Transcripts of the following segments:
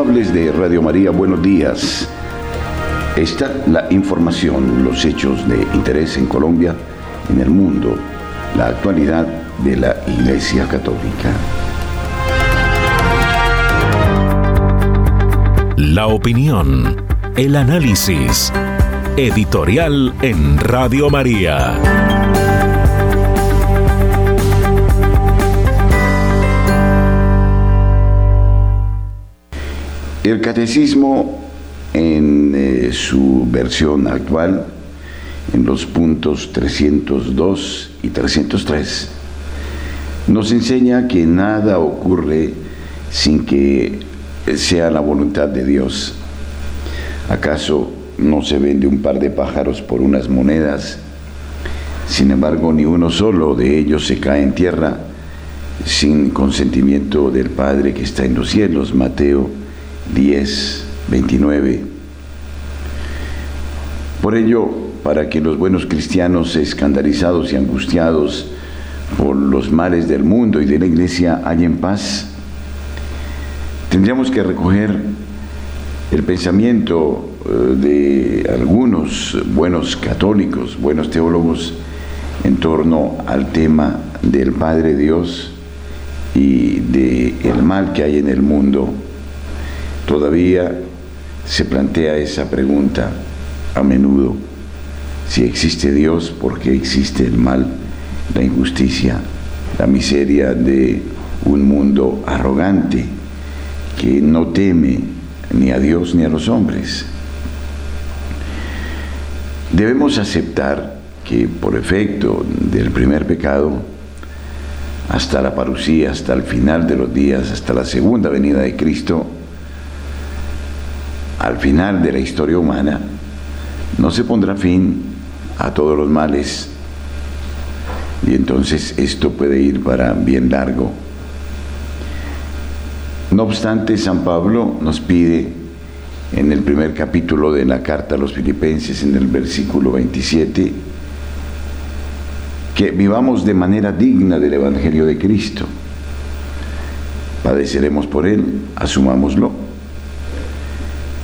Amables de Radio María, buenos días. Esta la información, los hechos de interés en Colombia, en el mundo, la actualidad de la Iglesia Católica. La opinión, el análisis, editorial en Radio María. El catecismo en eh, su versión actual, en los puntos 302 y 303, nos enseña que nada ocurre sin que sea la voluntad de Dios. ¿Acaso no se vende un par de pájaros por unas monedas? Sin embargo, ni uno solo de ellos se cae en tierra sin consentimiento del Padre que está en los cielos. Mateo 10, 29. Por ello, para que los buenos cristianos escandalizados y angustiados por los males del mundo y de la iglesia hallen paz, tendríamos que recoger el pensamiento eh, de algunos buenos católicos, buenos teólogos, en torno al tema del Padre Dios y del el mal que hay en el mundo Todavía se plantea esa pregunta a menudo. Si existe Dios, ¿por qué existe el mal, la injusticia, la miseria de un mundo arrogante que no teme ni a Dios ni a los hombres? Debemos aceptar que por efecto del primer pecado, hasta la parucía, hasta el final de los días, hasta la segunda venida de Cristo, al final de la historia humana, no se pondrá fin a todos los males y entonces esto puede ir para bien largo. No obstante, San Pablo nos pide en el primer capítulo de la carta a los filipenses, en el versículo 27, que vivamos de manera digna del Evangelio de Cristo. Padeceremos por Él, asumámoslo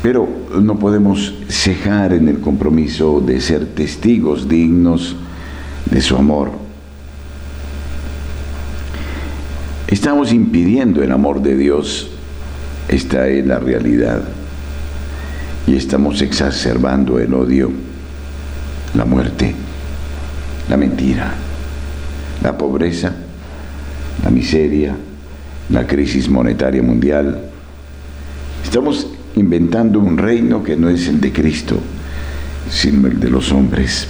pero no podemos cejar en el compromiso de ser testigos dignos de su amor. Estamos impidiendo el amor de Dios, esta es la realidad, y estamos exacerbando el odio, la muerte, la mentira, la pobreza, la miseria, la crisis monetaria mundial. Estamos inventando un reino que no es el de Cristo, sino el de los hombres.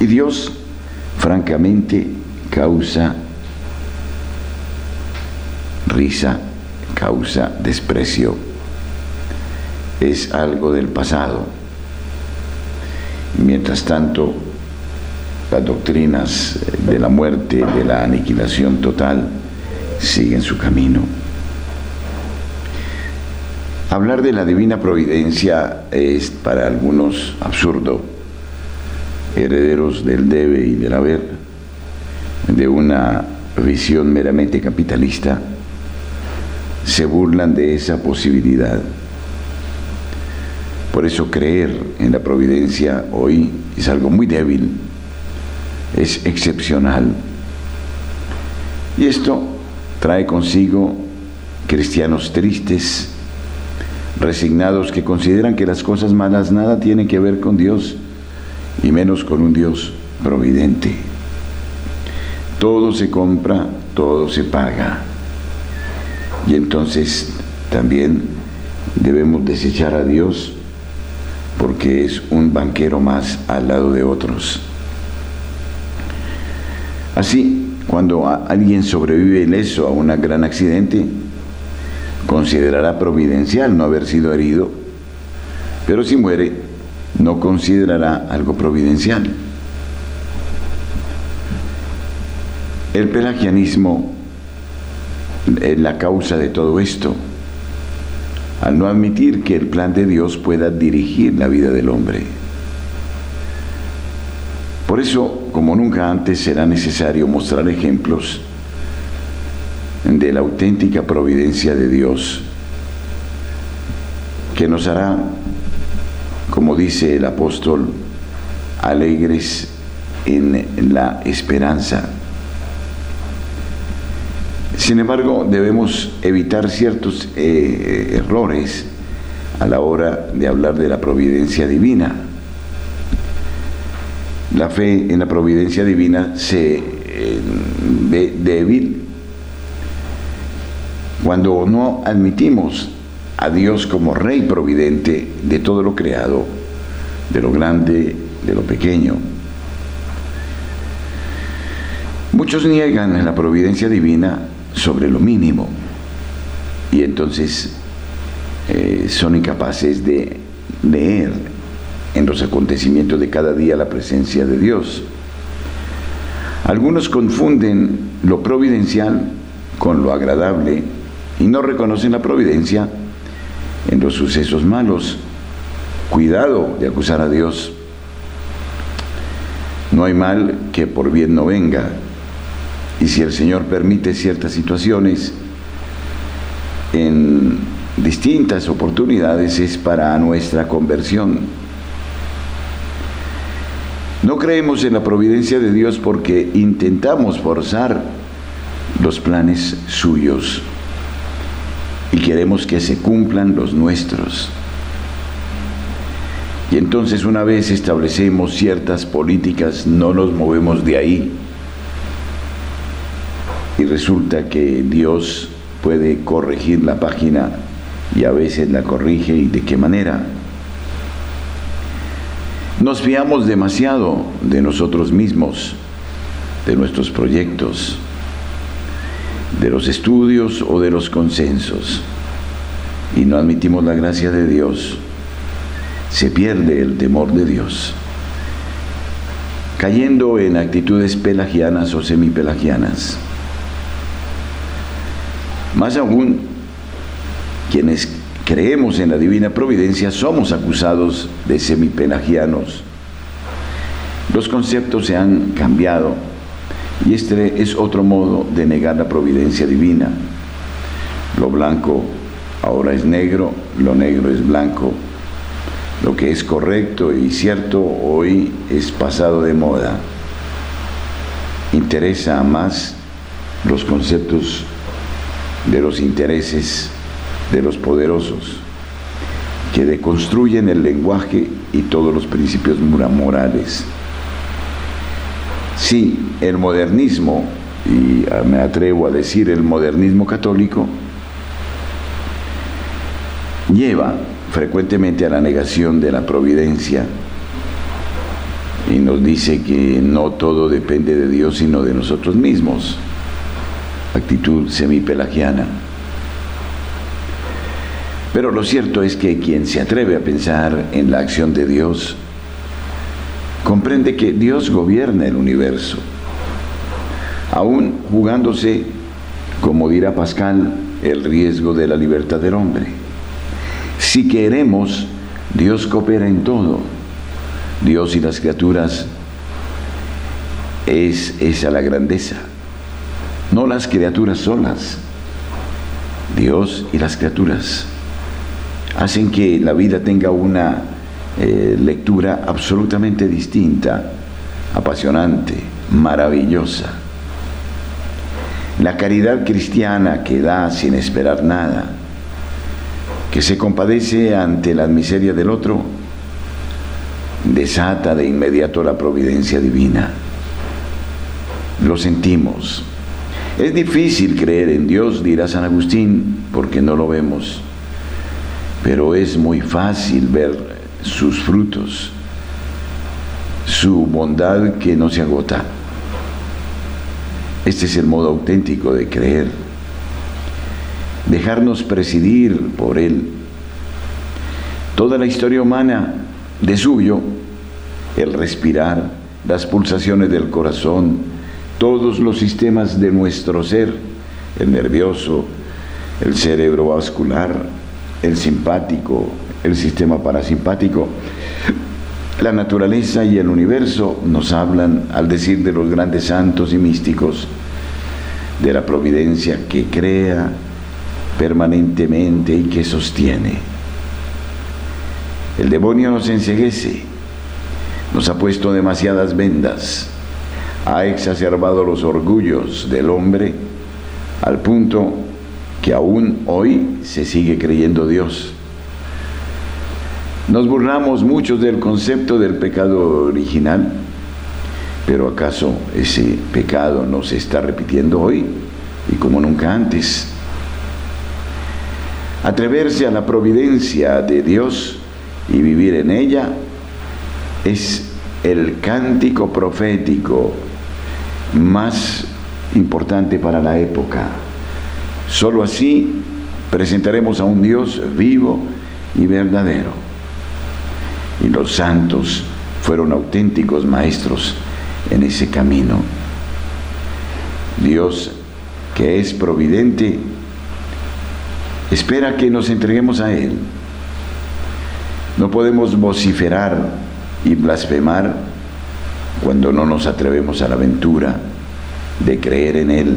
Y Dios, francamente, causa risa, causa desprecio. Es algo del pasado. Mientras tanto, las doctrinas de la muerte, de la aniquilación total, siguen su camino. Hablar de la divina providencia es para algunos absurdo, herederos del debe y del haber, de una visión meramente capitalista, se burlan de esa posibilidad. Por eso creer en la providencia hoy es algo muy débil, es excepcional. Y esto trae consigo cristianos tristes, resignados que consideran que las cosas malas nada tienen que ver con Dios y menos con un Dios providente. Todo se compra, todo se paga. Y entonces también debemos desechar a Dios porque es un banquero más al lado de otros. Así, cuando alguien sobrevive ileso a un gran accidente, considerará providencial no haber sido herido, pero si muere, no considerará algo providencial. El pelagianismo es la causa de todo esto, al no admitir que el plan de Dios pueda dirigir la vida del hombre. Por eso, como nunca antes, será necesario mostrar ejemplos de la auténtica providencia de Dios, que nos hará, como dice el apóstol, alegres en la esperanza. Sin embargo, debemos evitar ciertos eh, errores a la hora de hablar de la providencia divina la fe en la providencia divina se eh, ve débil cuando no admitimos a Dios como Rey providente de todo lo creado, de lo grande, de lo pequeño. Muchos niegan la providencia divina sobre lo mínimo y entonces eh, son incapaces de leer en los acontecimientos de cada día la presencia de Dios. Algunos confunden lo providencial con lo agradable y no reconocen la providencia en los sucesos malos. Cuidado de acusar a Dios. No hay mal que por bien no venga. Y si el Señor permite ciertas situaciones en distintas oportunidades es para nuestra conversión. No creemos en la providencia de Dios porque intentamos forzar los planes suyos y queremos que se cumplan los nuestros. Y entonces una vez establecemos ciertas políticas, no nos movemos de ahí. Y resulta que Dios puede corregir la página y a veces la corrige y de qué manera. Nos fiamos demasiado de nosotros mismos, de nuestros proyectos, de los estudios o de los consensos, y no admitimos la gracia de Dios. Se pierde el temor de Dios, cayendo en actitudes pelagianas o semipelagianas. Más aún, quienes creemos en la divina providencia, somos acusados de semipelagianos. Los conceptos se han cambiado y este es otro modo de negar la providencia divina. Lo blanco ahora es negro, lo negro es blanco. Lo que es correcto y cierto hoy es pasado de moda. Interesa más los conceptos de los intereses de los poderosos, que deconstruyen el lenguaje y todos los principios morales. Sí, el modernismo, y me atrevo a decir el modernismo católico, lleva frecuentemente a la negación de la providencia y nos dice que no todo depende de Dios sino de nosotros mismos. Actitud semipelagiana. Pero lo cierto es que quien se atreve a pensar en la acción de Dios, comprende que Dios gobierna el universo, aún jugándose, como dirá Pascal, el riesgo de la libertad del hombre. Si queremos, Dios coopera en todo. Dios y las criaturas es esa la grandeza, no las criaturas solas, Dios y las criaturas hacen que la vida tenga una eh, lectura absolutamente distinta, apasionante, maravillosa. La caridad cristiana que da sin esperar nada, que se compadece ante la miseria del otro, desata de inmediato la providencia divina. Lo sentimos. Es difícil creer en Dios, dirá San Agustín, porque no lo vemos pero es muy fácil ver sus frutos, su bondad que no se agota. Este es el modo auténtico de creer, dejarnos presidir por Él. Toda la historia humana de suyo, el respirar, las pulsaciones del corazón, todos los sistemas de nuestro ser, el nervioso, el cerebro vascular, el simpático, el sistema parasimpático. La naturaleza y el universo nos hablan al decir de los grandes santos y místicos, de la providencia que crea permanentemente y que sostiene. El demonio nos enseguece, nos ha puesto demasiadas vendas, ha exacerbado los orgullos del hombre al punto que aún hoy se sigue creyendo Dios. Nos burlamos muchos del concepto del pecado original, pero ¿acaso ese pecado no se está repitiendo hoy y como nunca antes? Atreverse a la providencia de Dios y vivir en ella es el cántico profético más importante para la época. Solo así presentaremos a un Dios vivo y verdadero. Y los santos fueron auténticos maestros en ese camino. Dios, que es providente, espera que nos entreguemos a Él. No podemos vociferar y blasfemar cuando no nos atrevemos a la aventura de creer en Él,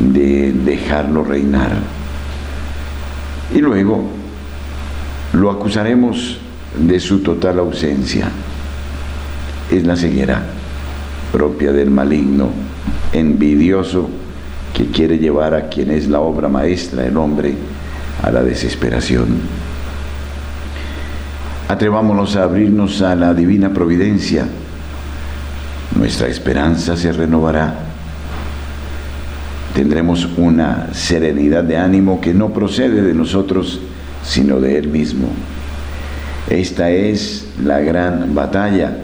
de dejarlo reinar. Y luego lo acusaremos de su total ausencia. Es la ceguera propia del maligno, envidioso, que quiere llevar a quien es la obra maestra, el hombre, a la desesperación. Atrevámonos a abrirnos a la divina providencia. Nuestra esperanza se renovará. Tendremos una serenidad de ánimo que no procede de nosotros, sino de Él mismo. Esta es la gran batalla.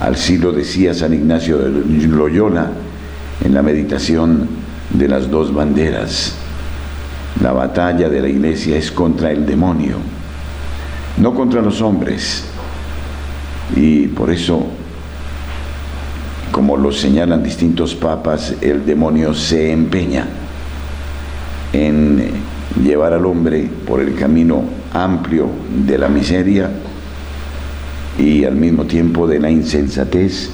Así lo decía San Ignacio de Loyola en la meditación de las dos banderas. La batalla de la iglesia es contra el demonio no contra los hombres. Y por eso, como lo señalan distintos papas, el demonio se empeña en llevar al hombre por el camino amplio de la miseria y al mismo tiempo de la insensatez,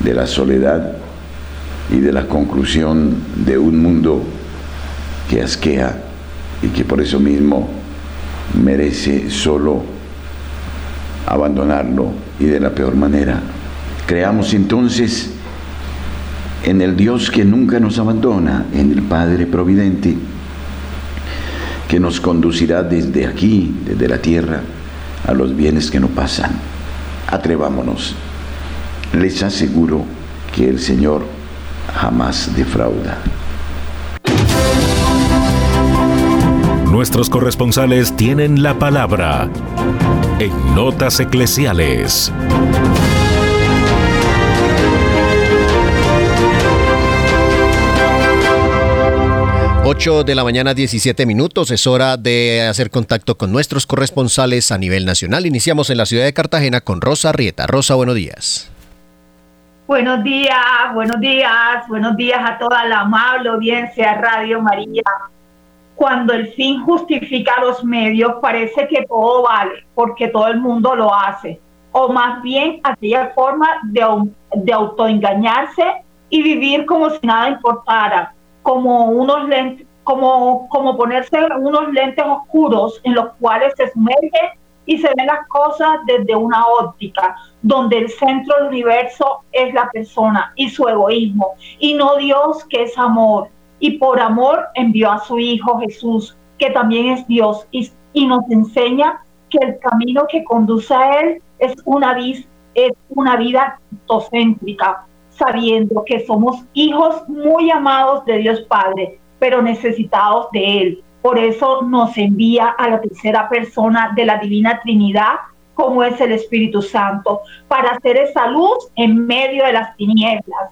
de la soledad y de la conclusión de un mundo que asquea y que por eso mismo merece solo abandonarlo y de la peor manera. Creamos entonces en el Dios que nunca nos abandona, en el Padre Providente, que nos conducirá desde aquí, desde la tierra, a los bienes que no pasan. Atrevámonos. Les aseguro que el Señor jamás defrauda. Nuestros corresponsales tienen la palabra en Notas Eclesiales. Ocho de la mañana, 17 minutos. Es hora de hacer contacto con nuestros corresponsales a nivel nacional. Iniciamos en la ciudad de Cartagena con Rosa Rieta. Rosa, buenos días. Buenos días, buenos días, buenos días a toda la amable audiencia Radio María cuando el fin justifica los medios, parece que todo vale, porque todo el mundo lo hace. O más bien aquella forma de, de autoengañarse y vivir como si nada importara, como unos lentes, como, como ponerse unos lentes oscuros en los cuales se sumerge y se ven las cosas desde una óptica, donde el centro del universo es la persona y su egoísmo, y no Dios que es amor. Y por amor envió a su Hijo Jesús, que también es Dios, y, nos enseña que el camino que conduce a Él es una, es una vida cristocéntrica, sabiendo que somos hijos muy amados de Dios Padre, pero necesitados de Él. Por eso nos envía a la tercera persona de la Divina Trinidad, como es el Espíritu Santo, para hacer esa luz en medio de las tinieblas,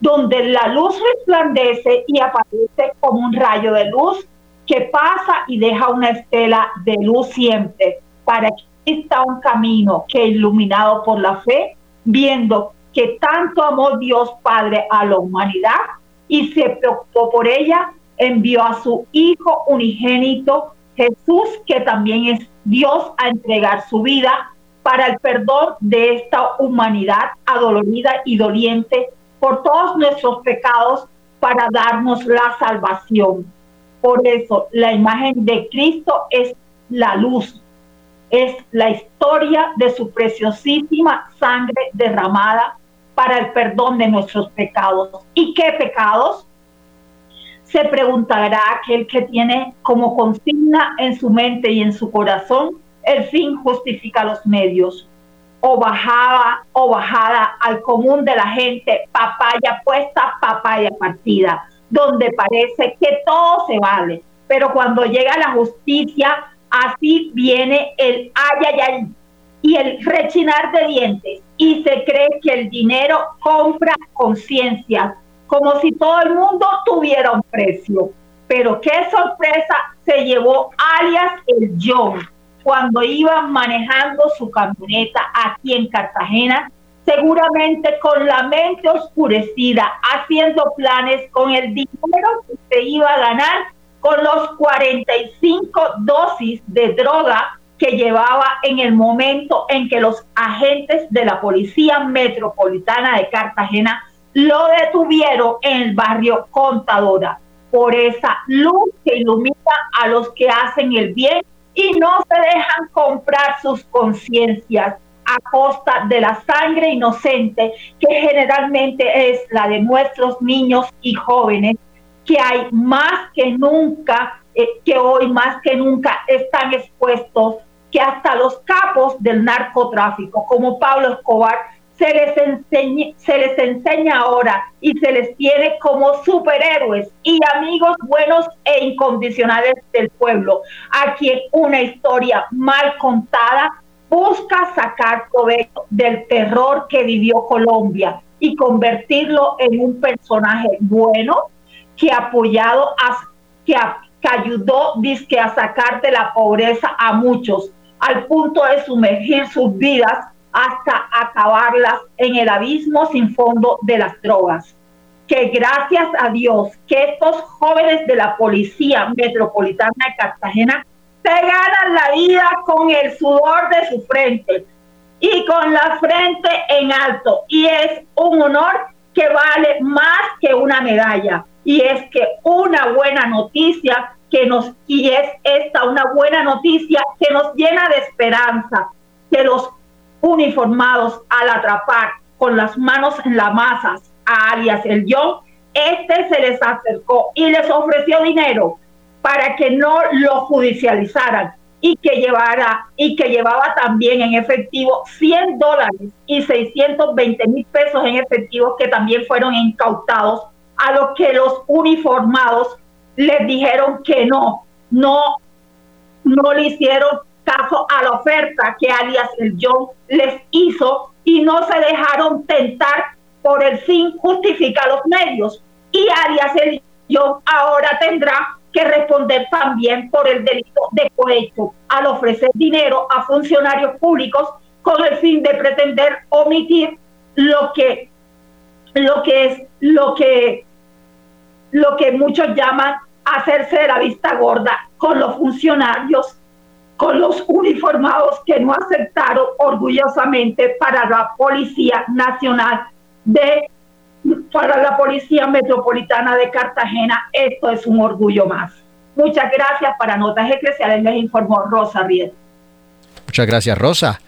donde la luz resplandece y aparece como un rayo de luz que pasa y deja una estela de luz siempre, para que exista un camino que iluminado por la fe, viendo que tanto amó Dios Padre a la humanidad y se preocupó por ella, envió a su Hijo unigénito, Jesús, que también es Dios, a entregar su vida para el perdón de esta humanidad adolorida y doliente por todos nuestros pecados para darnos la salvación. Por eso la imagen de Cristo es la luz, es la historia de su preciosísima sangre derramada para el perdón de nuestros pecados. ¿Y qué pecados? Se preguntará aquel que tiene como consigna en su mente y en su corazón, el fin justifica los medios. O bajaba o bajada al común de la gente, papaya puesta, papaya partida, donde parece que todo se vale. Pero cuando llega la justicia, así viene el ay, ay, ay, y el rechinar de dientes y se cree que el dinero compra conciencias, como si todo el mundo tuviera un precio. Pero qué sorpresa se llevó alias el John cuando iba manejando su camioneta aquí en Cartagena, seguramente con la mente oscurecida, haciendo planes con el dinero que se iba a ganar con los 45 dosis de droga que llevaba en el momento en que los agentes de la Policía Metropolitana de Cartagena lo detuvieron en el barrio Contadora por esa luz que ilumina a los que hacen el bien y no se dejan comprar sus conciencias a costa de la sangre inocente que generalmente es la de nuestros niños y jóvenes que hay más que nunca, eh, que hoy más que nunca están expuestos que hasta los capos del narcotráfico, como Pablo Escobar, se les, enseña, se les enseña ahora y se les tiene como superhéroes y amigos buenos e incondicionales del pueblo, a quien una historia mal contada busca sacar provecho del terror que vivió Colombia y convertirlo en un personaje bueno que apoyado a, que, que ayudó dizque, a sacar de la pobreza a muchos al punto de sumergir sus vidas hasta acabarlas en el abismo sin fondo de las drogas. Que gracias a Dios que estos jóvenes de la Policía Metropolitana de Cartagena se ganan la vida con el sudor de su frente y con la frente en alto. Y es un honor que vale más que una medalla. Y es que una buena noticia que nos, y es esta una buena noticia que nos llena de esperanza, que los uniformados al atrapar con las manos en las masas a alias el John, este se les acercó y les ofreció dinero para que no lo judicializaran y que llevara y que llevaba también en efectivo 100 dólares y 620 mil pesos en efectivo que también fueron incautados a lo que los uniformados les dijeron que no, no, no le hicieron caso a la oferta que alias el John les hizo y no se dejaron tentar por el fin justifica los medios. Y alias el John ahora tendrá que responder también por el delito de cohecho al ofrecer dinero a funcionarios públicos con el fin de pretender omitir lo que lo que es lo que lo que muchos llaman hacerse de la vista gorda con los funcionarios, con los uniformados que no aceptaron orgullosamente para la Policía Nacional de para la Policía Metropolitana de Cartagena. Esto es un orgullo más. Muchas gracias. Para Notas Eclesiales les informó Rosa Riel. Muchas gracias, Rosa.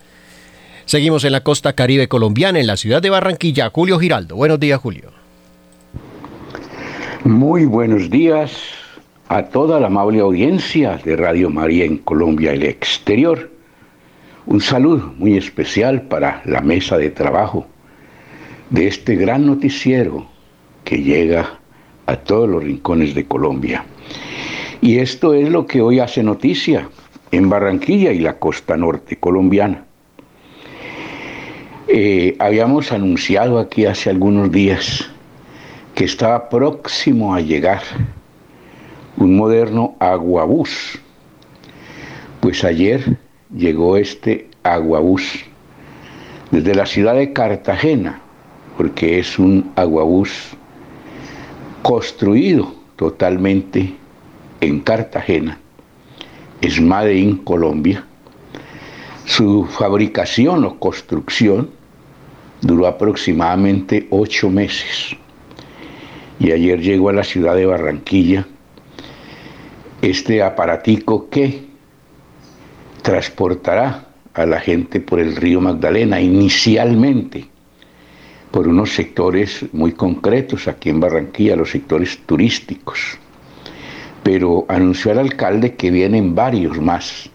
Seguimos en la costa caribe colombiana, en la ciudad de Barranquilla. Julio Giraldo. Buenos días, Julio. Muy buenos días a toda la amable audiencia de Radio María en Colombia y el exterior. Un saludo muy especial para la mesa de trabajo de este gran noticiero que llega a todos los rincones de Colombia. Y esto es lo que hoy hace noticia en Barranquilla y la costa norte colombiana. Eh, habíamos anunciado aquí hace algunos días que estaba próximo a llegar un moderno aguabús. Pues ayer llegó este aguabús desde la ciudad de Cartagena, porque es un aguabús construido totalmente en Cartagena, es Made Colombia. Su fabricación o construcción duró aproximadamente ocho meses. Y ayer llegó a la ciudad de Barranquilla este aparatico que transportará a la gente por el río Magdalena, inicialmente por unos sectores muy concretos aquí en Barranquilla, los sectores turísticos. Pero anunció al alcalde que vienen varios más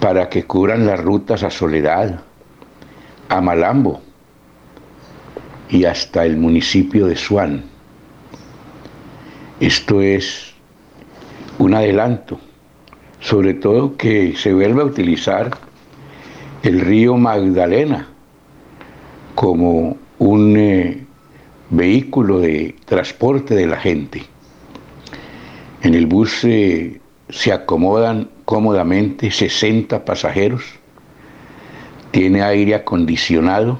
para que cubran las rutas a Soledad, a Malambo y hasta el municipio de Suán. Esto es un adelanto, sobre todo que se vuelva a utilizar el río Magdalena como un eh, vehículo de transporte de la gente. En el bus eh, se acomodan cómodamente 60 pasajeros, tiene aire acondicionado,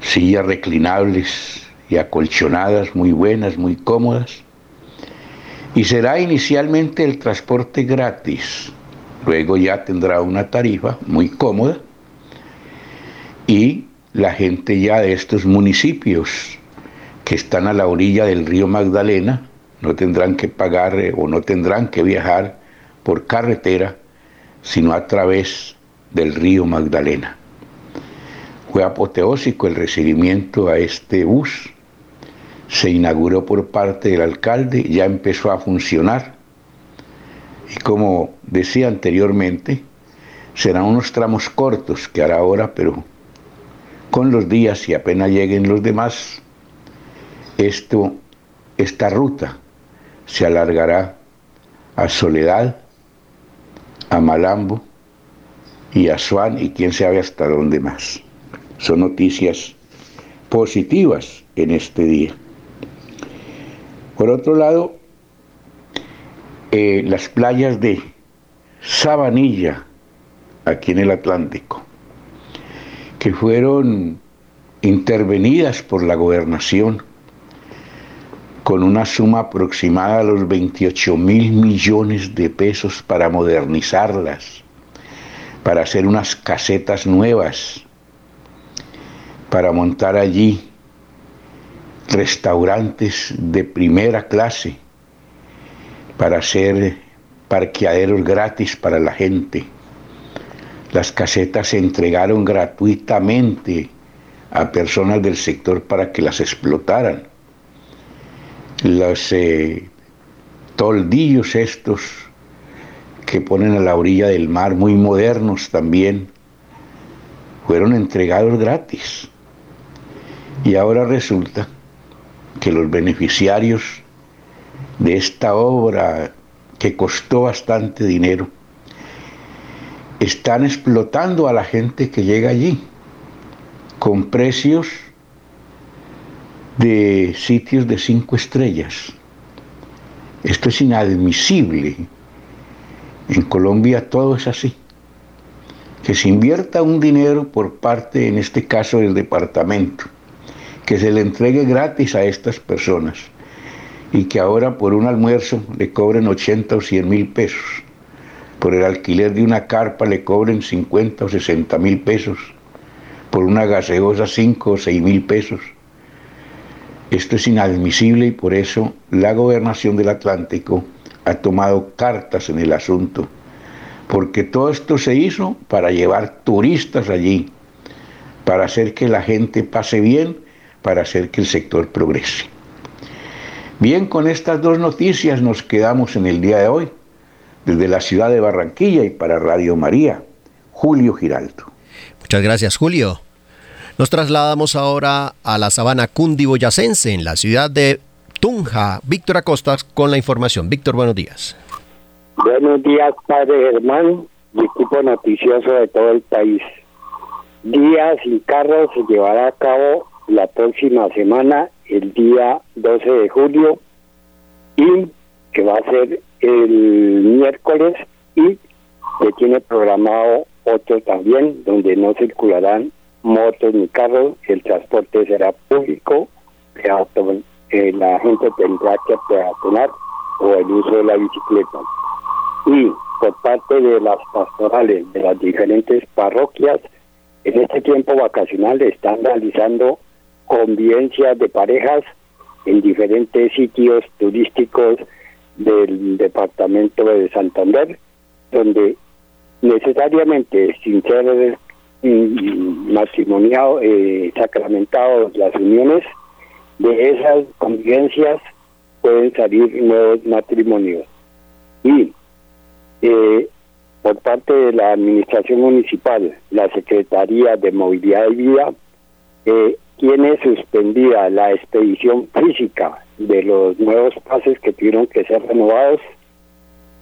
sillas reclinables y acolchonadas muy buenas, muy cómodas, y será inicialmente el transporte gratis, luego ya tendrá una tarifa muy cómoda y la gente ya de estos municipios que están a la orilla del río Magdalena no tendrán que pagar eh, o no tendrán que viajar por carretera, sino a través del río Magdalena. Fue apoteósico el recibimiento a este bus, se inauguró por parte del alcalde, ya empezó a funcionar y como decía anteriormente, serán unos tramos cortos que hará ahora, pero con los días y apenas lleguen los demás, esto, esta ruta se alargará a Soledad, a Malambo y a Suán y quién sabe hasta dónde más. Son noticias positivas en este día. Por otro lado, eh, las playas de Sabanilla, aquí en el Atlántico, que fueron intervenidas por la gobernación con una suma aproximada a los 28 mil millones de pesos para modernizarlas, para hacer unas casetas nuevas, para montar allí restaurantes de primera clase, para hacer parqueaderos gratis para la gente. Las casetas se entregaron gratuitamente a personas del sector para que las explotaran. Los eh, toldillos estos que ponen a la orilla del mar, muy modernos también, fueron entregados gratis. Y ahora resulta que los beneficiarios de esta obra que costó bastante dinero, están explotando a la gente que llega allí con precios de sitios de cinco estrellas. Esto es inadmisible. En Colombia todo es así. Que se invierta un dinero por parte, en este caso, del departamento, que se le entregue gratis a estas personas y que ahora por un almuerzo le cobren 80 o 100 mil pesos, por el alquiler de una carpa le cobren 50 o 60 mil pesos, por una gaseosa 5 o 6 mil pesos. Esto es inadmisible y por eso la gobernación del Atlántico ha tomado cartas en el asunto, porque todo esto se hizo para llevar turistas allí, para hacer que la gente pase bien, para hacer que el sector progrese. Bien, con estas dos noticias nos quedamos en el día de hoy. Desde la ciudad de Barranquilla y para Radio María, Julio Giraldo. Muchas gracias, Julio. Nos trasladamos ahora a la sabana cundiboyacense, en la ciudad de Tunja. Víctor Acosta con la información. Víctor, buenos días. Buenos días, padre Germán y equipo noticioso de todo el país. Día sin carro se llevará a cabo la próxima semana, el día 12 de julio, y que va a ser el miércoles y se tiene programado otro también, donde no circularán motos ni carros, el transporte será público, eh, la gente tendrá que peatonar o el uso de la bicicleta. Y por parte de las pastorales de las diferentes parroquias, en este tiempo vacacional están realizando convivencias de parejas en diferentes sitios turísticos del departamento de Santander, donde necesariamente sin ser matrimoniado, eh, sacramentados las uniones, de esas convivencias pueden salir nuevos matrimonios. Y eh, por parte de la Administración Municipal, la Secretaría de Movilidad y Vida, eh, tiene suspendida la expedición física de los nuevos pases que tuvieron que ser renovados.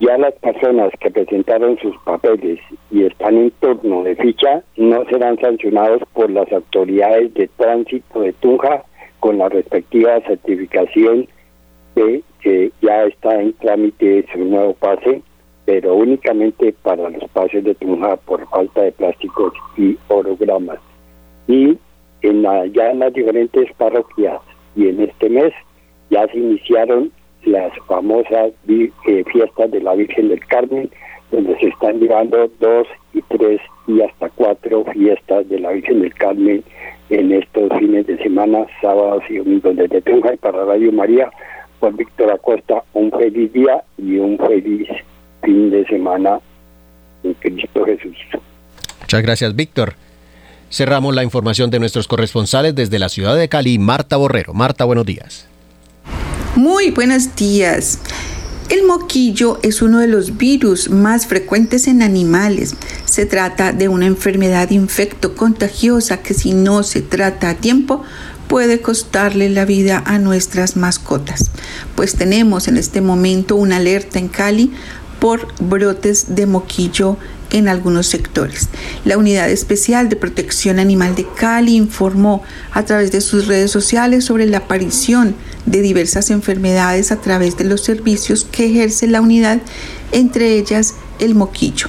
Ya las personas que presentaron sus papeles y están en turno de ficha no serán sancionados por las autoridades de tránsito de Tunja con la respectiva certificación de que ya está en trámite su nuevo pase, pero únicamente para los pases de Tunja por falta de plásticos y orogramas. Y en la, ya en las diferentes parroquias y en este mes ya se iniciaron las famosas eh, fiestas de la Virgen del Carmen, donde se están llevando dos y tres y hasta cuatro fiestas de la Virgen del Carmen en estos fines de semana, sábados y domingos desde Tunja y para Radio María, por Víctor Acosta, un feliz día y un feliz fin de semana en Cristo Jesús. Muchas gracias, Víctor. Cerramos la información de nuestros corresponsales desde la ciudad de Cali, Marta Borrero. Marta, buenos días. Muy buenos días. El moquillo es uno de los virus más frecuentes en animales. Se trata de una enfermedad infecto contagiosa que si no se trata a tiempo puede costarle la vida a nuestras mascotas. Pues tenemos en este momento una alerta en Cali por brotes de moquillo en algunos sectores. La Unidad Especial de Protección Animal de Cali informó a través de sus redes sociales sobre la aparición de diversas enfermedades a través de los servicios que ejerce la unidad, entre ellas el moquillo.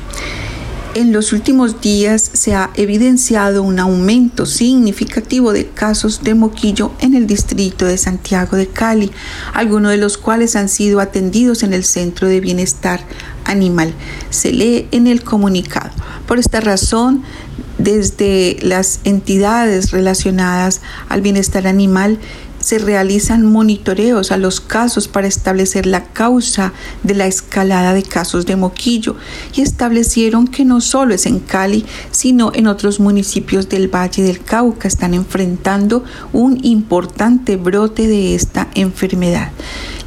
En los últimos días se ha evidenciado un aumento significativo de casos de moquillo en el distrito de Santiago de Cali, algunos de los cuales han sido atendidos en el Centro de Bienestar Animal. Se lee en el comunicado. Por esta razón, desde las entidades relacionadas al bienestar animal se realizan monitoreos a los casos para establecer la causa de la escalada de casos de moquillo y establecieron que no solo es en Cali, sino en otros municipios del Valle del Cauca están enfrentando un importante brote de esta enfermedad.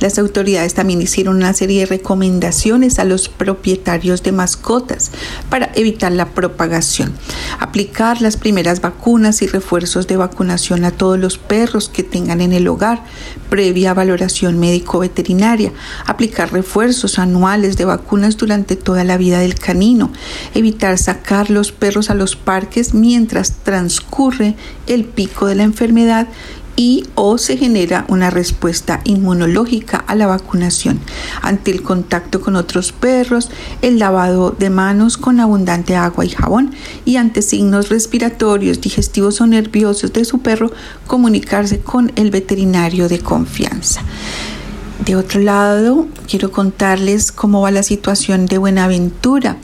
Las autoridades también hicieron una serie de recomendaciones a los propietarios de mascotas para evitar la propagación. Aplicar las primeras vacunas y refuerzos de vacunación a todos los perros que tengan en el hogar, previa valoración médico-veterinaria. Aplicar refuerzos anuales de vacunas durante toda la vida del canino. Evitar sacar los perros a los parques mientras transcurre el pico de la enfermedad y o se genera una respuesta inmunológica a la vacunación ante el contacto con otros perros, el lavado de manos con abundante agua y jabón y ante signos respiratorios, digestivos o nerviosos de su perro, comunicarse con el veterinario de confianza. De otro lado, quiero contarles cómo va la situación de Buenaventura.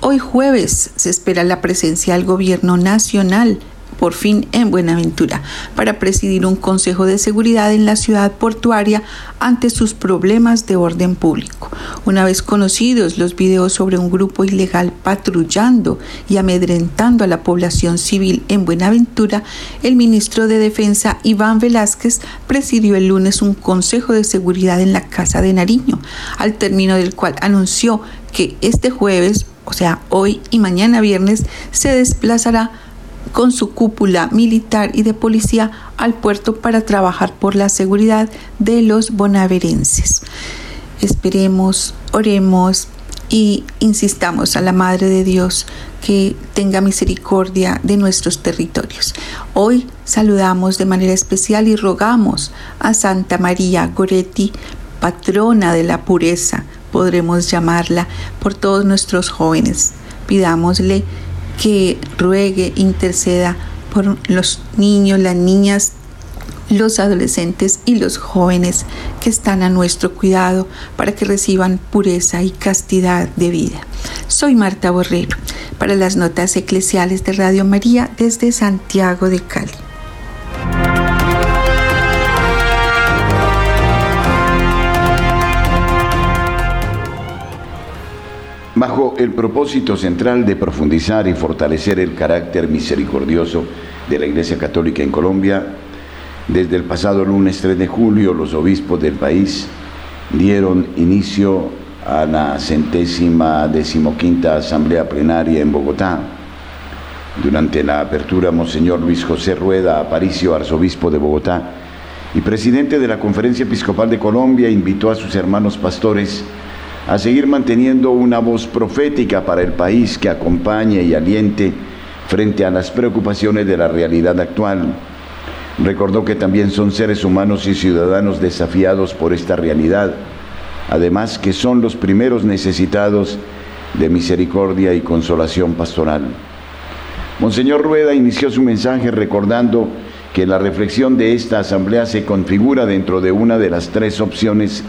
Hoy jueves se espera la presencia del gobierno nacional por fin en Buenaventura para presidir un consejo de seguridad en la ciudad portuaria ante sus problemas de orden público. Una vez conocidos los videos sobre un grupo ilegal patrullando y amedrentando a la población civil en Buenaventura, el ministro de Defensa Iván Velázquez presidió el lunes un consejo de seguridad en la Casa de Nariño, al término del cual anunció que este jueves, o sea, hoy y mañana viernes, se desplazará con su cúpula militar y de policía al puerto para trabajar por la seguridad de los bonaverenses. Esperemos, oremos y insistamos a la Madre de Dios que tenga misericordia de nuestros territorios. Hoy saludamos de manera especial y rogamos a Santa María Goretti, patrona de la pureza, podremos llamarla, por todos nuestros jóvenes. Pidámosle que ruegue, interceda por los niños, las niñas, los adolescentes y los jóvenes que están a nuestro cuidado para que reciban pureza y castidad de vida. Soy Marta Borrero para las notas eclesiales de Radio María desde Santiago de Cali. El propósito central de profundizar y fortalecer el carácter misericordioso de la Iglesia Católica en Colombia, desde el pasado lunes 3 de julio los obispos del país dieron inicio a la centésima decimoquinta Asamblea Plenaria en Bogotá. Durante la apertura, Monseñor Luis José Rueda Aparicio, arzobispo de Bogotá y presidente de la Conferencia Episcopal de Colombia, invitó a sus hermanos pastores a seguir manteniendo una voz profética para el país que acompañe y aliente frente a las preocupaciones de la realidad actual. Recordó que también son seres humanos y ciudadanos desafiados por esta realidad, además que son los primeros necesitados de misericordia y consolación pastoral. Monseñor Rueda inició su mensaje recordando que la reflexión de esta asamblea se configura dentro de una de las tres opciones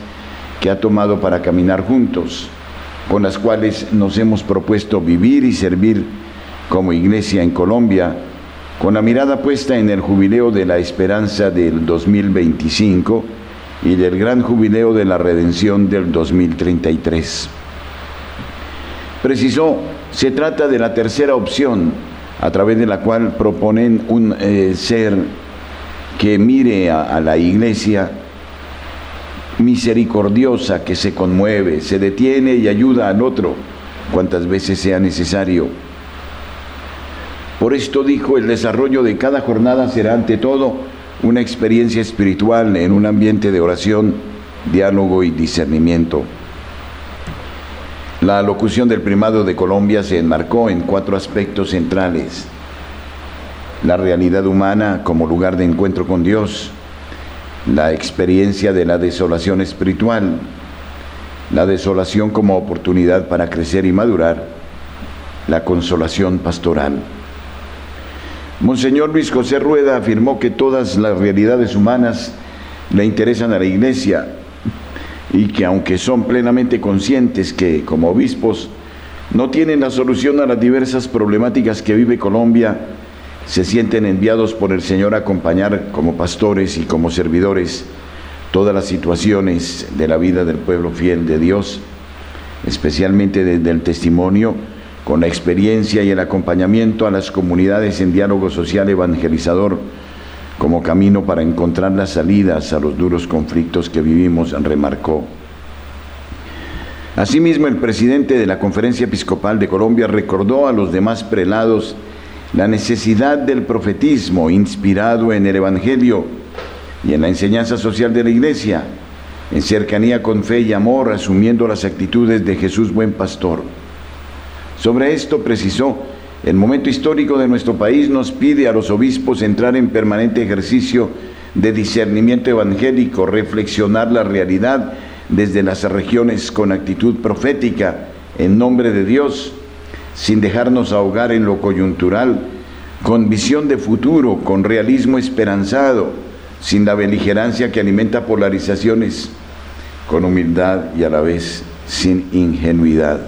que ha tomado para caminar juntos, con las cuales nos hemos propuesto vivir y servir como iglesia en Colombia, con la mirada puesta en el jubileo de la esperanza del 2025 y del gran jubileo de la redención del 2033. Precisó, se trata de la tercera opción a través de la cual proponen un eh, ser que mire a la iglesia misericordiosa que se conmueve, se detiene y ayuda al otro cuantas veces sea necesario. Por esto dijo, el desarrollo de cada jornada será ante todo una experiencia espiritual en un ambiente de oración, diálogo y discernimiento. La locución del primado de Colombia se enmarcó en cuatro aspectos centrales. La realidad humana como lugar de encuentro con Dios, la experiencia de la desolación espiritual, la desolación como oportunidad para crecer y madurar, la consolación pastoral. Monseñor Luis José Rueda afirmó que todas las realidades humanas le interesan a la Iglesia y que aunque son plenamente conscientes que como obispos no tienen la solución a las diversas problemáticas que vive Colombia, se sienten enviados por el Señor a acompañar como pastores y como servidores todas las situaciones de la vida del pueblo fiel de Dios, especialmente desde el testimonio, con la experiencia y el acompañamiento a las comunidades en diálogo social evangelizador, como camino para encontrar las salidas a los duros conflictos que vivimos, remarcó. Asimismo, el presidente de la Conferencia Episcopal de Colombia recordó a los demás prelados la necesidad del profetismo inspirado en el Evangelio y en la enseñanza social de la Iglesia, en cercanía con fe y amor, asumiendo las actitudes de Jesús buen pastor. Sobre esto precisó, el momento histórico de nuestro país nos pide a los obispos entrar en permanente ejercicio de discernimiento evangélico, reflexionar la realidad desde las regiones con actitud profética en nombre de Dios sin dejarnos ahogar en lo coyuntural, con visión de futuro, con realismo esperanzado, sin la beligerancia que alimenta polarizaciones, con humildad y a la vez sin ingenuidad.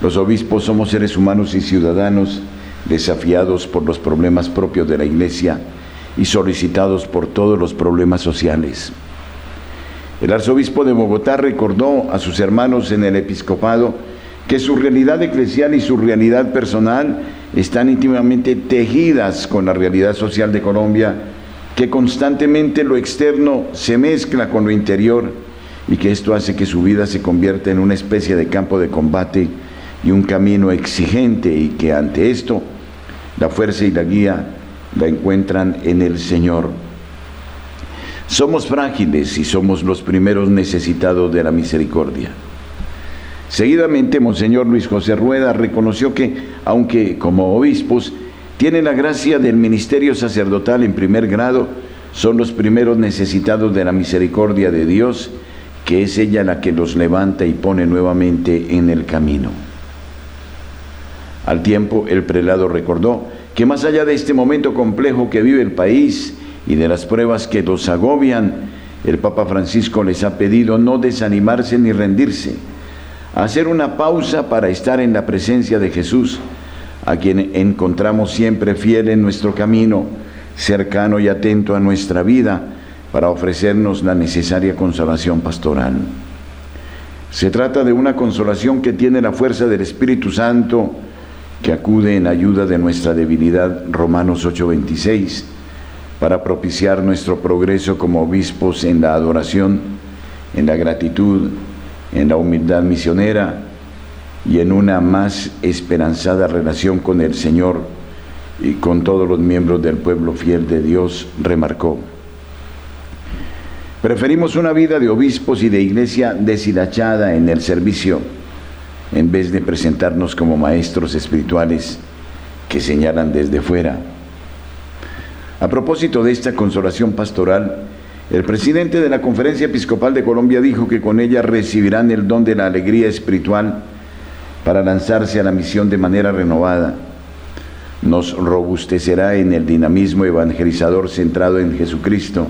Los obispos somos seres humanos y ciudadanos desafiados por los problemas propios de la Iglesia y solicitados por todos los problemas sociales. El arzobispo de Bogotá recordó a sus hermanos en el episcopado que su realidad eclesial y su realidad personal están íntimamente tejidas con la realidad social de Colombia, que constantemente lo externo se mezcla con lo interior y que esto hace que su vida se convierta en una especie de campo de combate y un camino exigente y que ante esto La fuerza y la guía la encuentran en el Señor. Somos frágiles y somos los primeros necesitados de la misericordia. Seguidamente, Monseñor Luis José Rueda reconoció que, aunque como obispos tienen la gracia del ministerio sacerdotal en primer grado, son los primeros necesitados de la misericordia de Dios, que es ella la que los levanta y pone nuevamente en el camino. Al tiempo, el prelado recordó que más allá de este momento complejo que vive el país y de las pruebas que los agobian, el Papa Francisco les ha pedido no desanimarse ni rendirse, hacer una pausa para estar en la presencia de Jesús, a quien encontramos siempre fiel en nuestro camino, cercano y atento a nuestra vida, para ofrecernos la necesaria consolación pastoral. Se trata de una consolación que tiene la fuerza del Espíritu Santo, que acude en ayuda de nuestra debilidad, Romanos 8:26, para propiciar nuestro progreso como obispos en la adoración, en la gratitud, en la humildad misionera y en una más esperanzada relación con el Señor y con todos los miembros del pueblo fiel de Dios, remarcó. Preferimos una vida de obispos y de iglesia deshilachada en el servicio en vez de presentarnos como maestros espirituales que señalan desde fuera. A propósito de esta consolación pastoral, el presidente de la Conferencia Episcopal de Colombia dijo que con ella recibirán el don de la alegría espiritual para lanzarse a la misión de manera renovada. Nos robustecerá en el dinamismo evangelizador centrado en Jesucristo.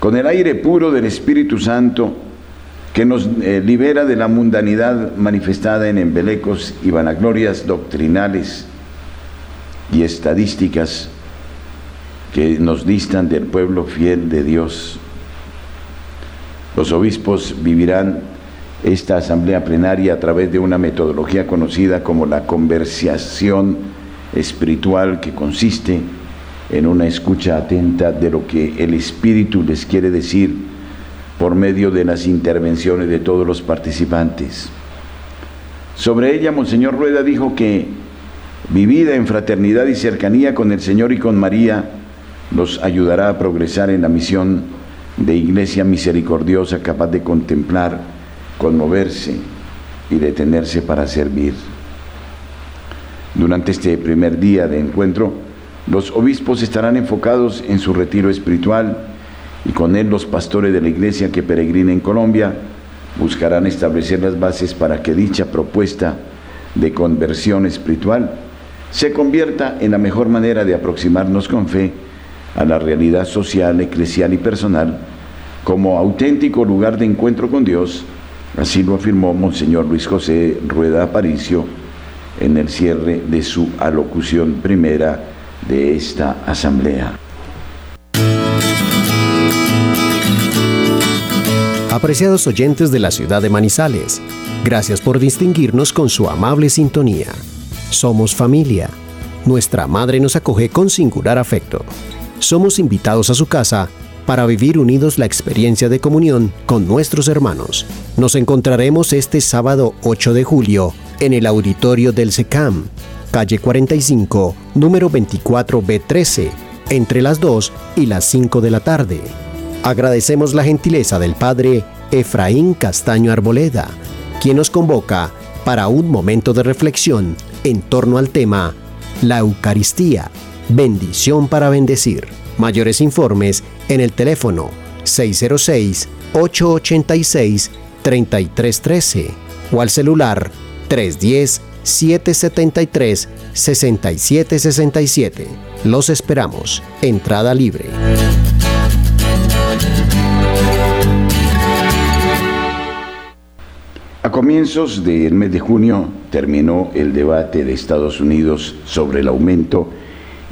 Con el aire puro del Espíritu Santo, que nos eh, libera de la mundanidad manifestada en embelecos y vanaglorias doctrinales y estadísticas que nos distan del pueblo fiel de Dios. Los obispos vivirán esta asamblea plenaria a través de una metodología conocida como la conversación espiritual que consiste en una escucha atenta de lo que el Espíritu les quiere decir por medio de las intervenciones de todos los participantes. Sobre ella, Monseñor Rueda dijo que, vivida en fraternidad y cercanía con el Señor y con María, los ayudará a progresar en la misión de iglesia misericordiosa capaz de contemplar, conmoverse y detenerse para servir. Durante este primer día de encuentro, los obispos estarán enfocados en su retiro espiritual, y con él los pastores de la iglesia que peregrina en Colombia buscarán establecer las bases para que dicha propuesta de conversión espiritual se convierta en la mejor manera de aproximarnos con fe a la realidad social, eclesial y personal como auténtico lugar de encuentro con Dios, así lo afirmó Monseñor Luis José Rueda Aparicio en el cierre de su alocución primera de esta asamblea. Apreciados oyentes de la ciudad de Manizales, gracias por distinguirnos con su amable sintonía. Somos familia. Nuestra madre nos acoge con singular afecto. Somos invitados a su casa para vivir unidos la experiencia de comunión con nuestros hermanos. Nos encontraremos este sábado 8 de julio en el auditorio del SECAM, calle 45, número 24B13, entre las 2 y las 5 de la tarde. Agradecemos la gentileza del Padre Efraín Castaño Arboleda, quien nos convoca para un momento de reflexión en torno al tema La Eucaristía, bendición para bendecir. Mayores informes en el teléfono 606-886-3313 o al celular 310-773-6767. Los esperamos. Entrada libre. A comienzos del mes de junio terminó el debate de Estados Unidos sobre el aumento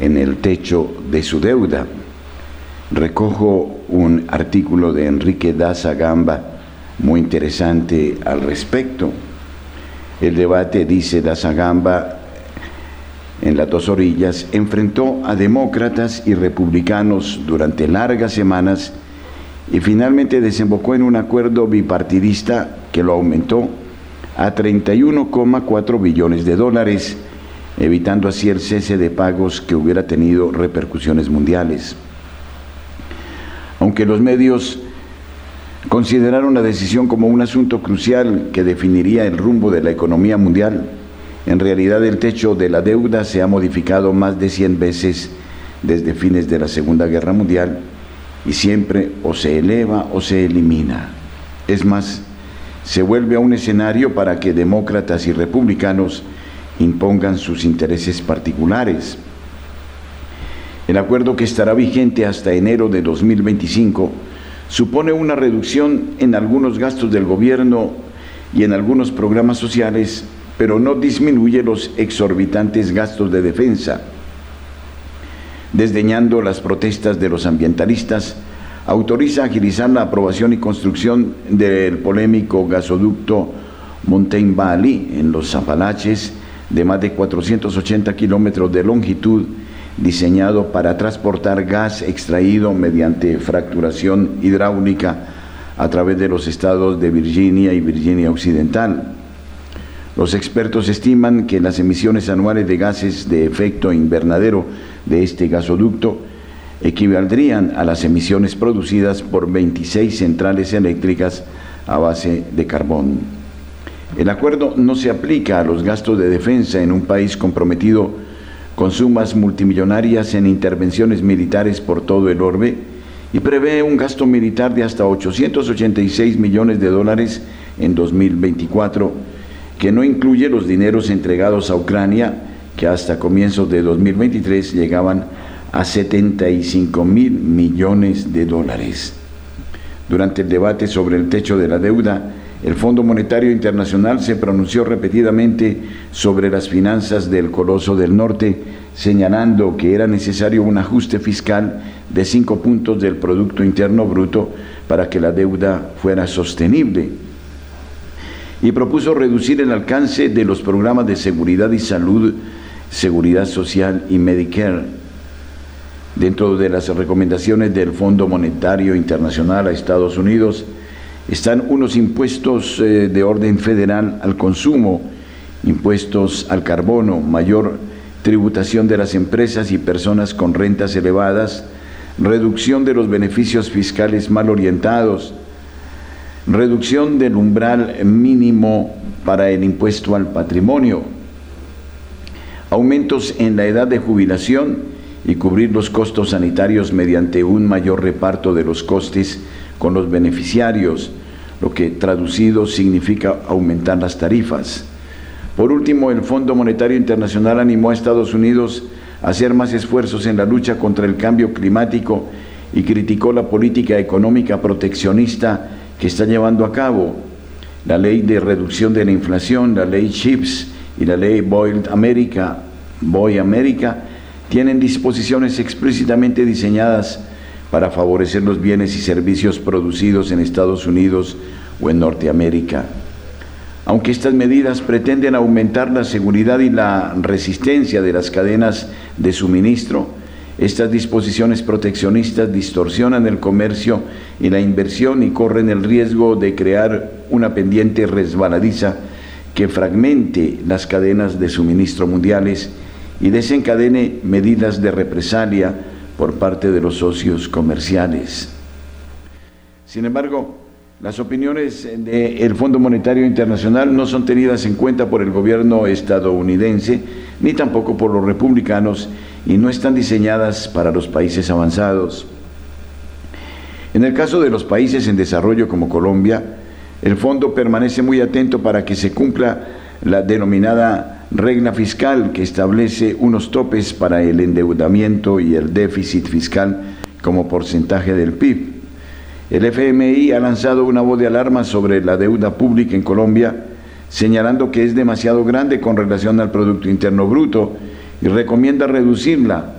en el techo de su deuda. Recojo un artículo de Enrique Daza Gamba muy interesante al respecto. El debate, dice Daza Gamba, en las dos orillas, enfrentó a demócratas y republicanos durante largas semanas y finalmente desembocó en un acuerdo bipartidista que lo aumentó a 31,4 billones de dólares evitando así el cese de pagos que hubiera tenido repercusiones mundiales. Aunque los medios consideraron la decisión como un asunto crucial que definiría el rumbo de la economía mundial, en realidad el techo de la deuda se ha modificado más de 100 veces desde fines de la Segunda Guerra Mundial y siempre o se eleva o se elimina. Es más, se vuelve a un escenario para que demócratas y republicanos impongan sus intereses particulares. El acuerdo que estará vigente hasta enero de 2025 supone una reducción en algunos gastos del gobierno y en algunos programas sociales, pero no disminuye los exorbitantes gastos de defensa. Desdeñando las protestas de los ambientalistas, autoriza agilizar la aprobación y construcción del polémico gasoducto Mountain Valley en los Apalaches de más de 480 kilómetros de longitud, diseñado para transportar gas extraído mediante fracturación hidráulica a través de los estados de Virginia y Virginia Occidental. Los expertos estiman que las emisiones anuales de gases de efecto invernadero de este gasoducto equivaldrían a las emisiones producidas por 26 centrales eléctricas a base de carbón. El acuerdo no se aplica a los gastos de defensa en un país comprometido con sumas multimillonarias en intervenciones militares por todo el orbe y prevé un gasto militar de hasta 886 millones de dólares en 2024, que no incluye los dineros entregados a Ucrania, que hasta comienzos de 2023 llegaban a 75 mil millones de dólares. Durante el debate sobre el techo de la deuda, el Fondo Monetario Internacional se pronunció repetidamente sobre las finanzas del Coloso del Norte, señalando que era necesario un ajuste fiscal de cinco puntos del Producto Interno Bruto para que la deuda fuera sostenible. Y propuso reducir el alcance de los programas de seguridad y salud, seguridad social y Medicare. Dentro de las recomendaciones del Fondo Monetario Internacional a Estados Unidos, están unos impuestos eh, de orden federal al consumo, impuestos al carbono, mayor tributación de las empresas y personas con rentas elevadas, reducción de los beneficios fiscales mal orientados, reducción del umbral mínimo para el impuesto al patrimonio, aumentos en la edad de jubilación y cubrir los costos sanitarios mediante un mayor reparto de los costes con los beneficiarios, lo que traducido significa aumentar las tarifas. Por último, el Fondo Monetario Internacional animó a Estados Unidos a hacer más esfuerzos en la lucha contra el cambio climático y criticó la política económica proteccionista que está llevando a cabo. La ley de reducción de la inflación, la ley CHIPS y la ley Boyd America, Boy America tienen disposiciones explícitamente diseñadas para favorecer los bienes y servicios producidos en Estados Unidos o en Norteamérica. Aunque estas medidas pretenden aumentar la seguridad y la resistencia de las cadenas de suministro, estas disposiciones proteccionistas distorsionan el comercio y la inversión y corren el riesgo de crear una pendiente resbaladiza que fragmente las cadenas de suministro mundiales y desencadene medidas de represalia por parte de los socios comerciales. Sin embargo, las opiniones del Fondo Monetario Internacional no son tenidas en cuenta por el gobierno estadounidense ni tampoco por los republicanos y no están diseñadas para los países avanzados. En el caso de los países en desarrollo como Colombia, el fondo permanece muy atento para que se cumpla la denominada regla fiscal que establece unos topes para el endeudamiento y el déficit fiscal como porcentaje del PIB. El FMI ha lanzado una voz de alarma sobre la deuda pública en Colombia, señalando que es demasiado grande con relación al Producto Interno Bruto y recomienda reducirla.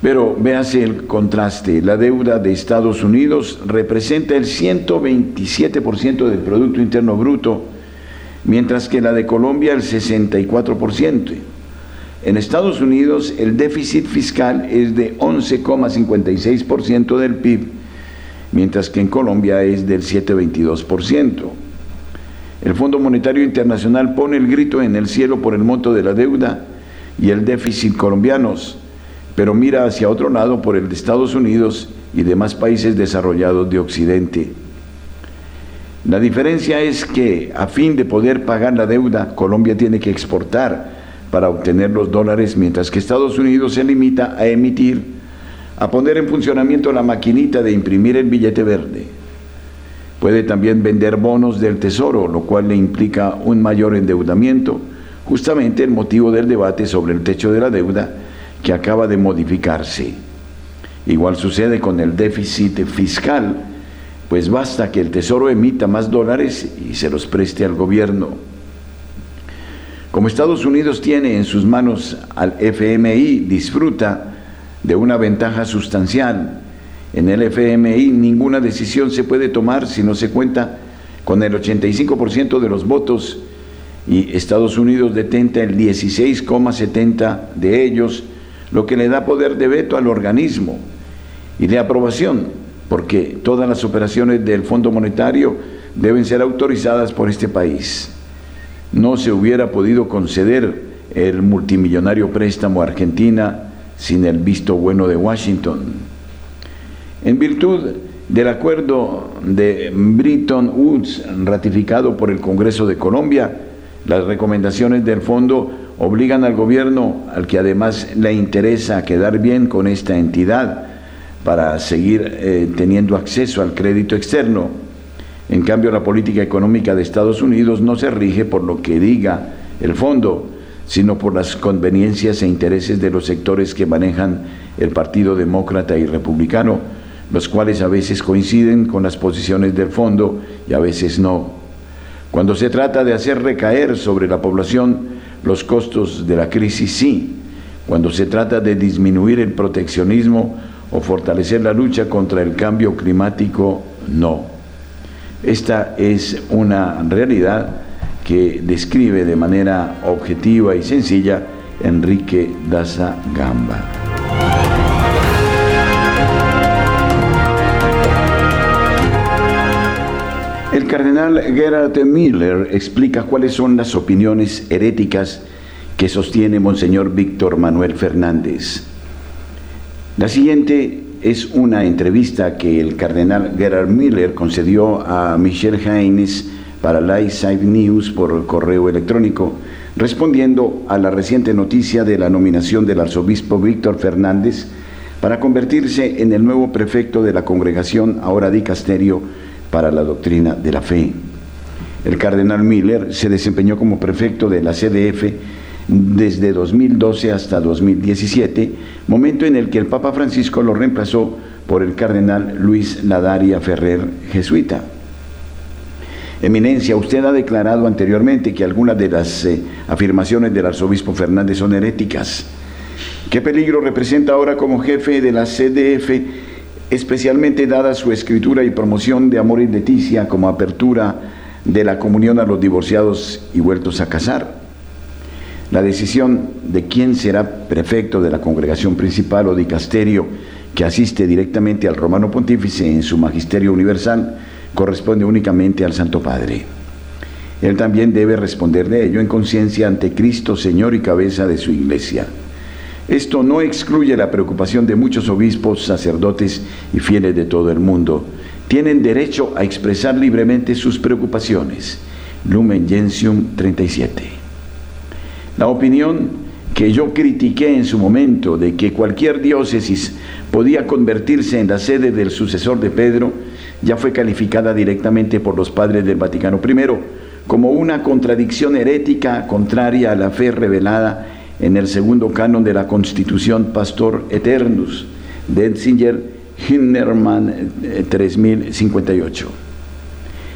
Pero véase el contraste, la deuda de Estados Unidos representa el 127% del Producto Interno Bruto, mientras que la de Colombia el 64%. En Estados Unidos el déficit fiscal es de 11,56% del PIB, mientras que en Colombia es del 7,22%. El Fondo Monetario Internacional pone el grito en el cielo por el monto de la deuda y el déficit colombianos, pero mira hacia otro lado por el de Estados Unidos y demás países desarrollados de Occidente. La diferencia es que a fin de poder pagar la deuda, Colombia tiene que exportar para obtener los dólares, mientras que Estados Unidos se limita a emitir, a poner en funcionamiento la maquinita de imprimir el billete verde. Puede también vender bonos del Tesoro, lo cual le implica un mayor endeudamiento, justamente el motivo del debate sobre el techo de la deuda que acaba de modificarse. Igual sucede con el déficit fiscal, pues basta que el Tesoro emita más dólares y se los preste al gobierno. Como Estados Unidos tiene en sus manos al FMI, disfruta de una ventaja sustancial. En el FMI ninguna decisión se puede tomar si no se cuenta con el 85% de los votos y Estados Unidos detenta el 16,70 de ellos, lo que le da poder de veto al organismo y de aprobación, porque todas las operaciones del Fondo Monetario deben ser autorizadas por este país. No se hubiera podido conceder el multimillonario préstamo a Argentina sin el visto bueno de Washington. En virtud del acuerdo de Bretton Woods ratificado por el Congreso de Colombia, las recomendaciones del fondo obligan al gobierno, al que además le interesa quedar bien con esta entidad para seguir eh, teniendo acceso al crédito externo. En cambio, la política económica de Estados Unidos no se rige por lo que diga el fondo, sino por las conveniencias e intereses de los sectores que manejan el Partido Demócrata y Republicano, los cuales a veces coinciden con las posiciones del fondo y a veces no. Cuando se trata de hacer recaer sobre la población los costos de la crisis, sí. Cuando se trata de disminuir el proteccionismo o fortalecer la lucha contra el cambio climático, no. Esta es una realidad que describe de manera objetiva y sencilla Enrique Daza Gamba. El cardenal Gerhard Miller explica cuáles son las opiniones heréticas que sostiene Monseñor Víctor Manuel Fernández. La siguiente es una entrevista que el cardenal Gerhard Miller concedió a Michelle Haynes para Lightside News por correo electrónico, respondiendo a la reciente noticia de la nominación del arzobispo Víctor Fernández para convertirse en el nuevo prefecto de la congregación ahora dicasterio para la doctrina de la fe. El cardenal Miller se desempeñó como prefecto de la CDF desde 2012 hasta 2017, momento en el que el Papa Francisco lo reemplazó por el cardenal Luis Ladaria Ferrer, jesuita. Eminencia, usted ha declarado anteriormente que algunas de las eh, afirmaciones del arzobispo Fernández son heréticas. ¿Qué peligro representa ahora como jefe de la CDF especialmente dada su escritura y promoción de Amor y Leticia como apertura de la comunión a los divorciados y vueltos a casar. La decisión de quién será prefecto de la congregación principal o dicasterio que asiste directamente al romano pontífice en su magisterio universal corresponde únicamente al Santo Padre. Él también debe responder de ello en conciencia ante Cristo, Señor y cabeza de su iglesia. Esto no excluye la preocupación de muchos obispos, sacerdotes y fieles de todo el mundo. Tienen derecho a expresar libremente sus preocupaciones. Lumen Gentium 37. La opinión que yo critiqué en su momento de que cualquier diócesis podía convertirse en la sede del sucesor de Pedro ya fue calificada directamente por los padres del Vaticano I como una contradicción herética contraria a la fe revelada en el segundo canon de la Constitución Pastor Eternus, Denzinger Hinnerman 3058.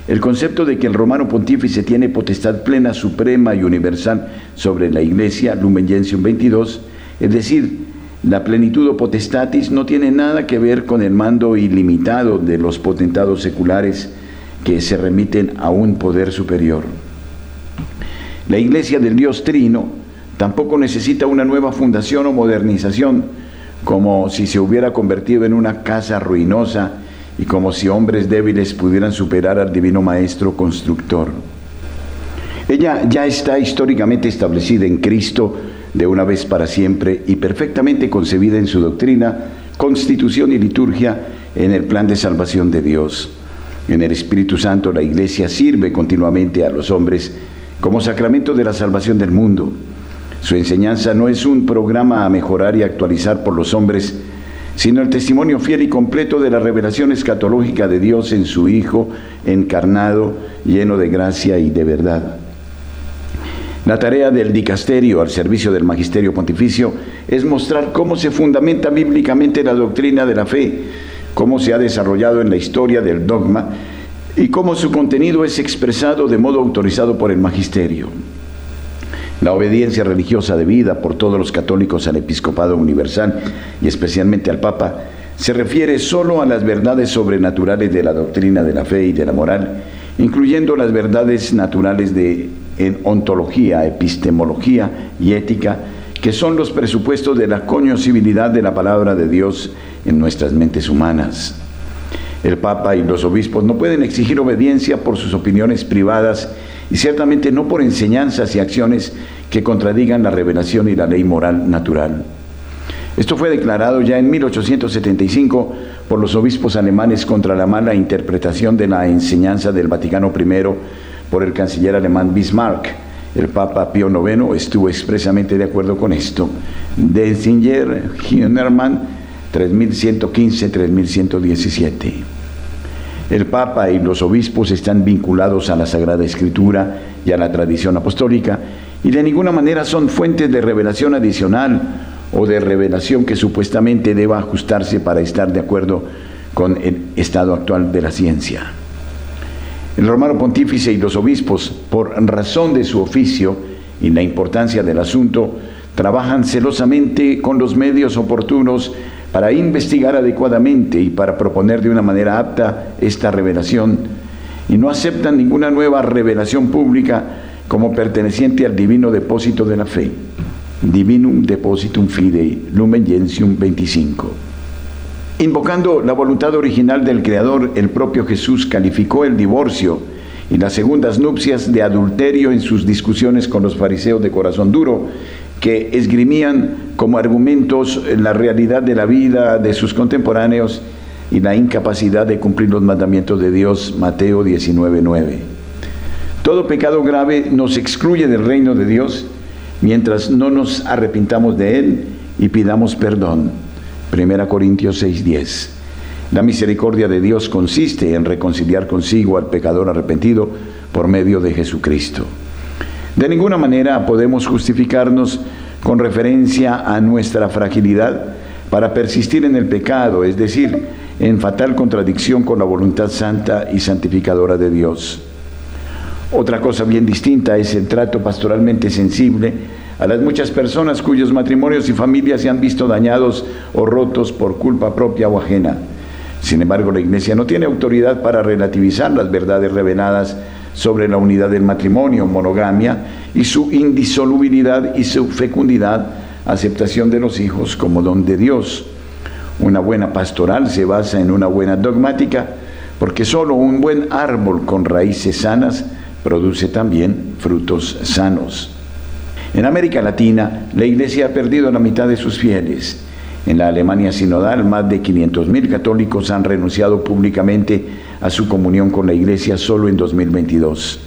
El concepto de que el romano pontífice tiene potestad plena, suprema y universal sobre la Iglesia, Lumen Gentium 22, es decir, la plenitud o potestatis no tiene nada que ver con el mando ilimitado de los potentados seculares que se remiten a un poder superior. La Iglesia del Dios Trino Tampoco necesita una nueva fundación o modernización, como si se hubiera convertido en una casa ruinosa y como si hombres débiles pudieran superar al divino maestro constructor. Ella ya está históricamente establecida en Cristo de una vez para siempre y perfectamente concebida en su doctrina, constitución y liturgia en el plan de salvación de Dios. En el Espíritu Santo la Iglesia sirve continuamente a los hombres como sacramento de la salvación del mundo. Su enseñanza no es un programa a mejorar y actualizar por los hombres, sino el testimonio fiel y completo de la revelación escatológica de Dios en su Hijo encarnado, lleno de gracia y de verdad. La tarea del dicasterio al servicio del magisterio pontificio es mostrar cómo se fundamenta bíblicamente la doctrina de la fe, cómo se ha desarrollado en la historia del dogma y cómo su contenido es expresado de modo autorizado por el magisterio. La obediencia religiosa debida por todos los católicos al episcopado universal y especialmente al Papa se refiere solo a las verdades sobrenaturales de la doctrina de la fe y de la moral, incluyendo las verdades naturales de ontología, epistemología y ética, que son los presupuestos de la cognosibilidad de la palabra de Dios en nuestras mentes humanas. El Papa y los obispos no pueden exigir obediencia por sus opiniones privadas y ciertamente no por enseñanzas y acciones que contradigan la revelación y la ley moral natural. Esto fue declarado ya en 1875 por los obispos alemanes contra la mala interpretación de la enseñanza del Vaticano I por el canciller alemán Bismarck. El Papa Pío IX estuvo expresamente de acuerdo con esto. Denzinger, Hünermann, 3115-3117. El Papa y los obispos están vinculados a la Sagrada Escritura y a la tradición apostólica y de ninguna manera son fuentes de revelación adicional o de revelación que supuestamente deba ajustarse para estar de acuerdo con el estado actual de la ciencia. El romano pontífice y los obispos, por razón de su oficio y la importancia del asunto, trabajan celosamente con los medios oportunos para investigar adecuadamente y para proponer de una manera apta esta revelación, y no aceptan ninguna nueva revelación pública como perteneciente al divino depósito de la fe. Divinum Depositum Fidei, Lumen Gentium 25. Invocando la voluntad original del Creador, el propio Jesús calificó el divorcio y las segundas nupcias de adulterio en sus discusiones con los fariseos de corazón duro, que esgrimían como argumentos la realidad de la vida de sus contemporáneos y la incapacidad de cumplir los mandamientos de Dios, Mateo 19:9. Todo pecado grave nos excluye del reino de Dios mientras no nos arrepintamos de él y pidamos perdón. 1 Corintios 6:10. La misericordia de Dios consiste en reconciliar consigo al pecador arrepentido por medio de Jesucristo. De ninguna manera podemos justificarnos con referencia a nuestra fragilidad para persistir en el pecado, es decir, en fatal contradicción con la voluntad santa y santificadora de Dios. Otra cosa bien distinta es el trato pastoralmente sensible a las muchas personas cuyos matrimonios y familias se han visto dañados o rotos por culpa propia o ajena. Sin embargo, la Iglesia no tiene autoridad para relativizar las verdades reveladas sobre la unidad del matrimonio, monogamia y su indisolubilidad y su fecundidad, aceptación de los hijos como don de Dios. Una buena pastoral se basa en una buena dogmática, porque solo un buen árbol con raíces sanas produce también frutos sanos. En América Latina, la Iglesia ha perdido la mitad de sus fieles. En la Alemania sinodal, más de 500.000 católicos han renunciado públicamente a su comunión con la Iglesia solo en 2022.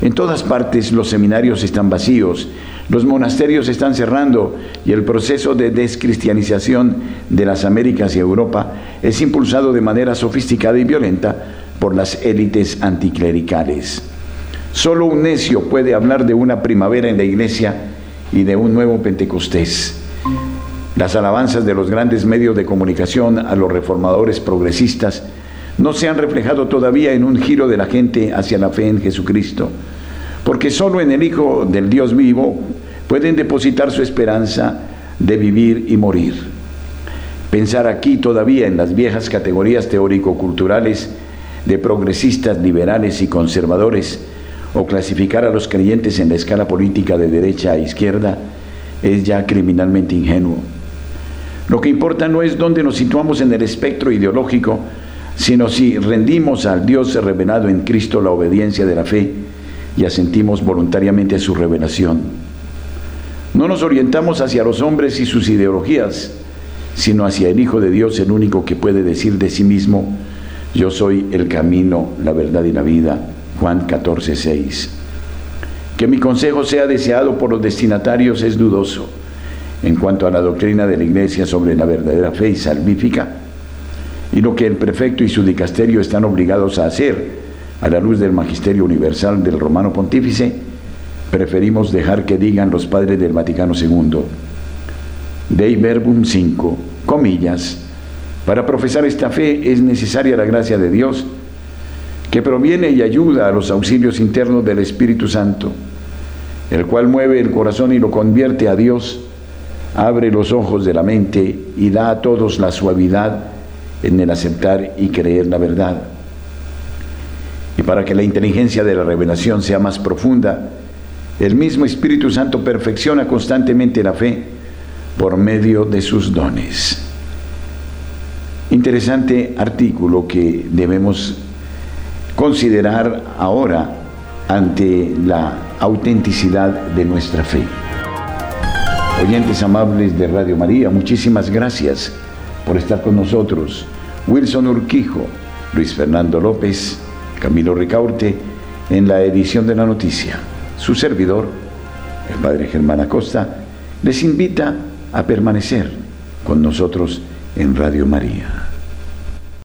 En todas partes los seminarios están vacíos, los monasterios están cerrando y el proceso de descristianización de las Américas y Europa es impulsado de manera sofisticada y violenta por las élites anticlericales. Solo un necio puede hablar de una primavera en la iglesia y de un nuevo Pentecostés. Las alabanzas de los grandes medios de comunicación a los reformadores progresistas no se han reflejado todavía en un giro de la gente hacia la fe en Jesucristo, porque solo en el Hijo del Dios vivo pueden depositar su esperanza de vivir y morir. Pensar aquí todavía en las viejas categorías teórico-culturales de progresistas, liberales y conservadores, o clasificar a los creyentes en la escala política de derecha a izquierda es ya criminalmente ingenuo. Lo que importa no es dónde nos situamos en el espectro ideológico, sino si rendimos al Dios revelado en Cristo la obediencia de la fe, y asentimos voluntariamente a su revelación. No nos orientamos hacia los hombres y sus ideologías, sino hacia el Hijo de Dios, el único que puede decir de sí mismo, yo soy el camino, la verdad y la vida. Juan 14, 6. Que mi consejo sea deseado por los destinatarios es dudoso. En cuanto a la doctrina de la Iglesia sobre la verdadera fe y salvífica, y lo que el prefecto y su dicasterio están obligados a hacer a la luz del magisterio universal del romano pontífice, preferimos dejar que digan los padres del Vaticano II. Dei Verbum 5, comillas, para profesar esta fe es necesaria la gracia de Dios, que proviene y ayuda a los auxilios internos del Espíritu Santo, el cual mueve el corazón y lo convierte a Dios, abre los ojos de la mente y da a todos la suavidad en el aceptar y creer la verdad. Y para que la inteligencia de la revelación sea más profunda, el mismo Espíritu Santo perfecciona constantemente la fe por medio de sus dones. Interesante artículo que debemos considerar ahora ante la autenticidad de nuestra fe. Oyentes amables de Radio María, muchísimas gracias por estar con nosotros. Wilson Urquijo, Luis Fernando López, Camilo Ricaurte, en la edición de la noticia. Su servidor, el padre Germán Acosta, les invita a permanecer con nosotros en Radio María.